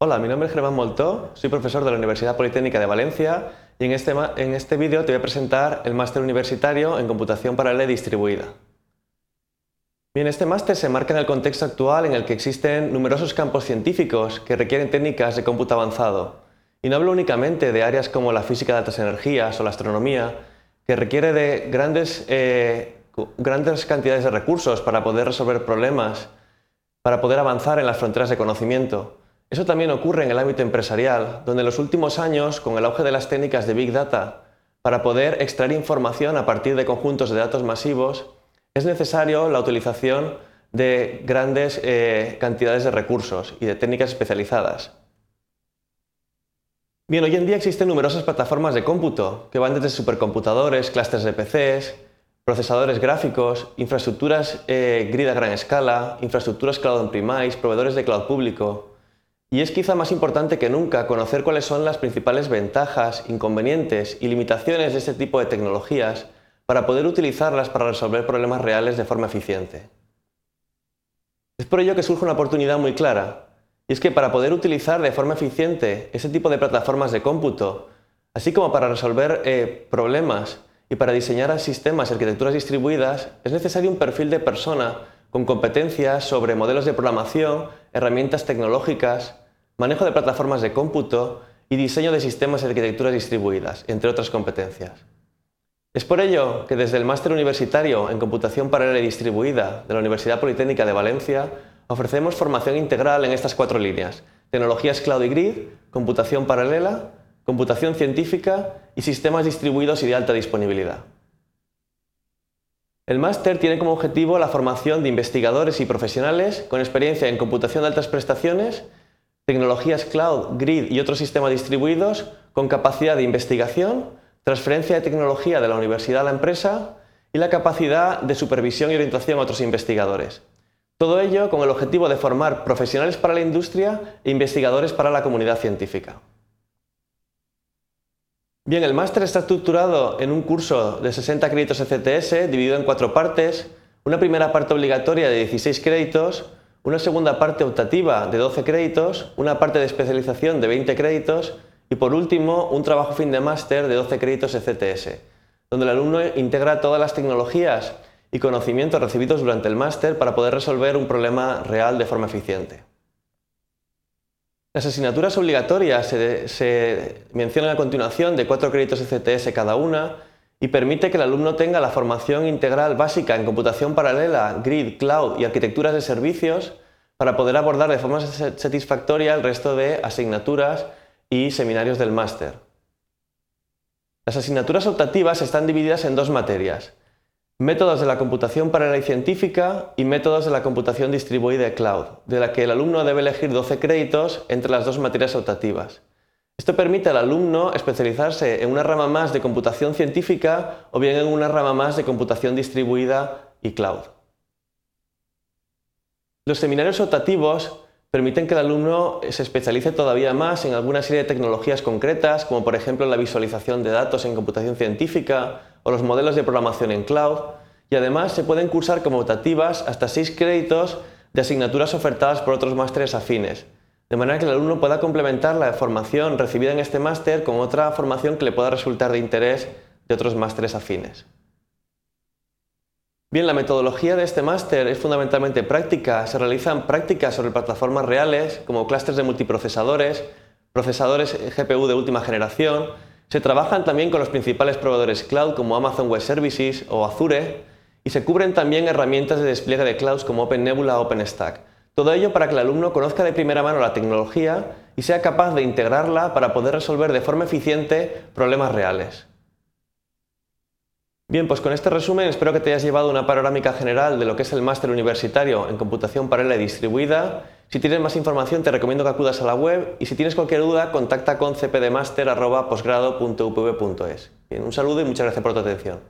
Hola, mi nombre es Germán Moltó, soy profesor de la Universidad Politécnica de Valencia y en este, en este vídeo te voy a presentar el máster universitario en computación paralela y distribuida. Bien, este máster se marca en el contexto actual en el que existen numerosos campos científicos que requieren técnicas de cómputo avanzado. Y no hablo únicamente de áreas como la física de altas energías o la astronomía, que requiere de grandes, eh, grandes cantidades de recursos para poder resolver problemas, para poder avanzar en las fronteras de conocimiento, eso también ocurre en el ámbito empresarial, donde en los últimos años, con el auge de las técnicas de Big Data, para poder extraer información a partir de conjuntos de datos masivos, es necesario la utilización de grandes eh, cantidades de recursos y de técnicas especializadas. Bien, hoy en día existen numerosas plataformas de cómputo que van desde supercomputadores, clústeres de PCs, procesadores gráficos, infraestructuras eh, grid a gran escala, infraestructuras cloud on-premise, proveedores de cloud público, y es quizá más importante que nunca conocer cuáles son las principales ventajas, inconvenientes y limitaciones de este tipo de tecnologías para poder utilizarlas para resolver problemas reales de forma eficiente. Es por ello que surge una oportunidad muy clara, y es que para poder utilizar de forma eficiente ese tipo de plataformas de cómputo, así como para resolver eh, problemas y para diseñar sistemas y arquitecturas distribuidas, es necesario un perfil de persona con competencias sobre modelos de programación, herramientas tecnológicas, manejo de plataformas de cómputo y diseño de sistemas y arquitecturas distribuidas, entre otras competencias. Es por ello que desde el Máster Universitario en Computación Paralela y Distribuida de la Universidad Politécnica de Valencia ofrecemos formación integral en estas cuatro líneas, tecnologías cloud y grid, computación paralela, computación científica y sistemas distribuidos y de alta disponibilidad. El máster tiene como objetivo la formación de investigadores y profesionales con experiencia en computación de altas prestaciones, tecnologías cloud, grid y otros sistemas distribuidos con capacidad de investigación, transferencia de tecnología de la universidad a la empresa y la capacidad de supervisión y orientación a otros investigadores. Todo ello con el objetivo de formar profesionales para la industria e investigadores para la comunidad científica. Bien, el máster está estructurado en un curso de 60 créditos ECTS dividido en cuatro partes. Una primera parte obligatoria de 16 créditos, una segunda parte optativa de 12 créditos, una parte de especialización de 20 créditos y por último un trabajo fin de máster de 12 créditos ECTS, donde el alumno integra todas las tecnologías y conocimientos recibidos durante el máster para poder resolver un problema real de forma eficiente. Las asignaturas obligatorias se, mencionan a continuación de cuatro créditos ECTS cada una y permite que el alumno tenga la formación integral básica en computación paralela, grid, cloud y arquitecturas de servicios para poder abordar de forma satisfactoria el resto de asignaturas y seminarios del máster. Las asignaturas optativas están divididas en dos materias, Métodos de la computación paralela y científica y métodos de la computación distribuida de cloud, de la que el alumno debe elegir 12 créditos entre las dos materias optativas. Esto permite al alumno especializarse en una rama más de computación científica o bien en una rama más de computación distribuida y cloud. Los seminarios optativos permiten que el alumno se especialice todavía más en alguna serie de tecnologías concretas, como por ejemplo la visualización de datos en computación científica o los modelos de programación en cloud, y además se pueden cursar como optativas hasta 6 créditos de asignaturas ofertadas por otros másteres afines, de manera que el alumno pueda complementar la formación recibida en este máster con otra formación que le pueda resultar de interés de otros másteres afines. Bien, la metodología de este máster es fundamentalmente práctica. Se realizan prácticas sobre plataformas reales como clústeres de multiprocesadores, procesadores GPU de última generación. Se trabajan también con los principales proveedores cloud como Amazon Web Services o Azure y se cubren también herramientas de despliegue de clouds como OpenNebula o OpenStack. Todo ello para que el alumno conozca de primera mano la tecnología y sea capaz de integrarla para poder resolver de forma eficiente problemas reales. Bien, pues con este resumen espero que te hayas llevado una panorámica general de lo que es el máster universitario en computación paralela y distribuida. Si tienes más información te recomiendo que acudas a la web y si tienes cualquier duda contacta con cpdmaster.posgrado.upv.es. Un saludo y muchas gracias por tu atención.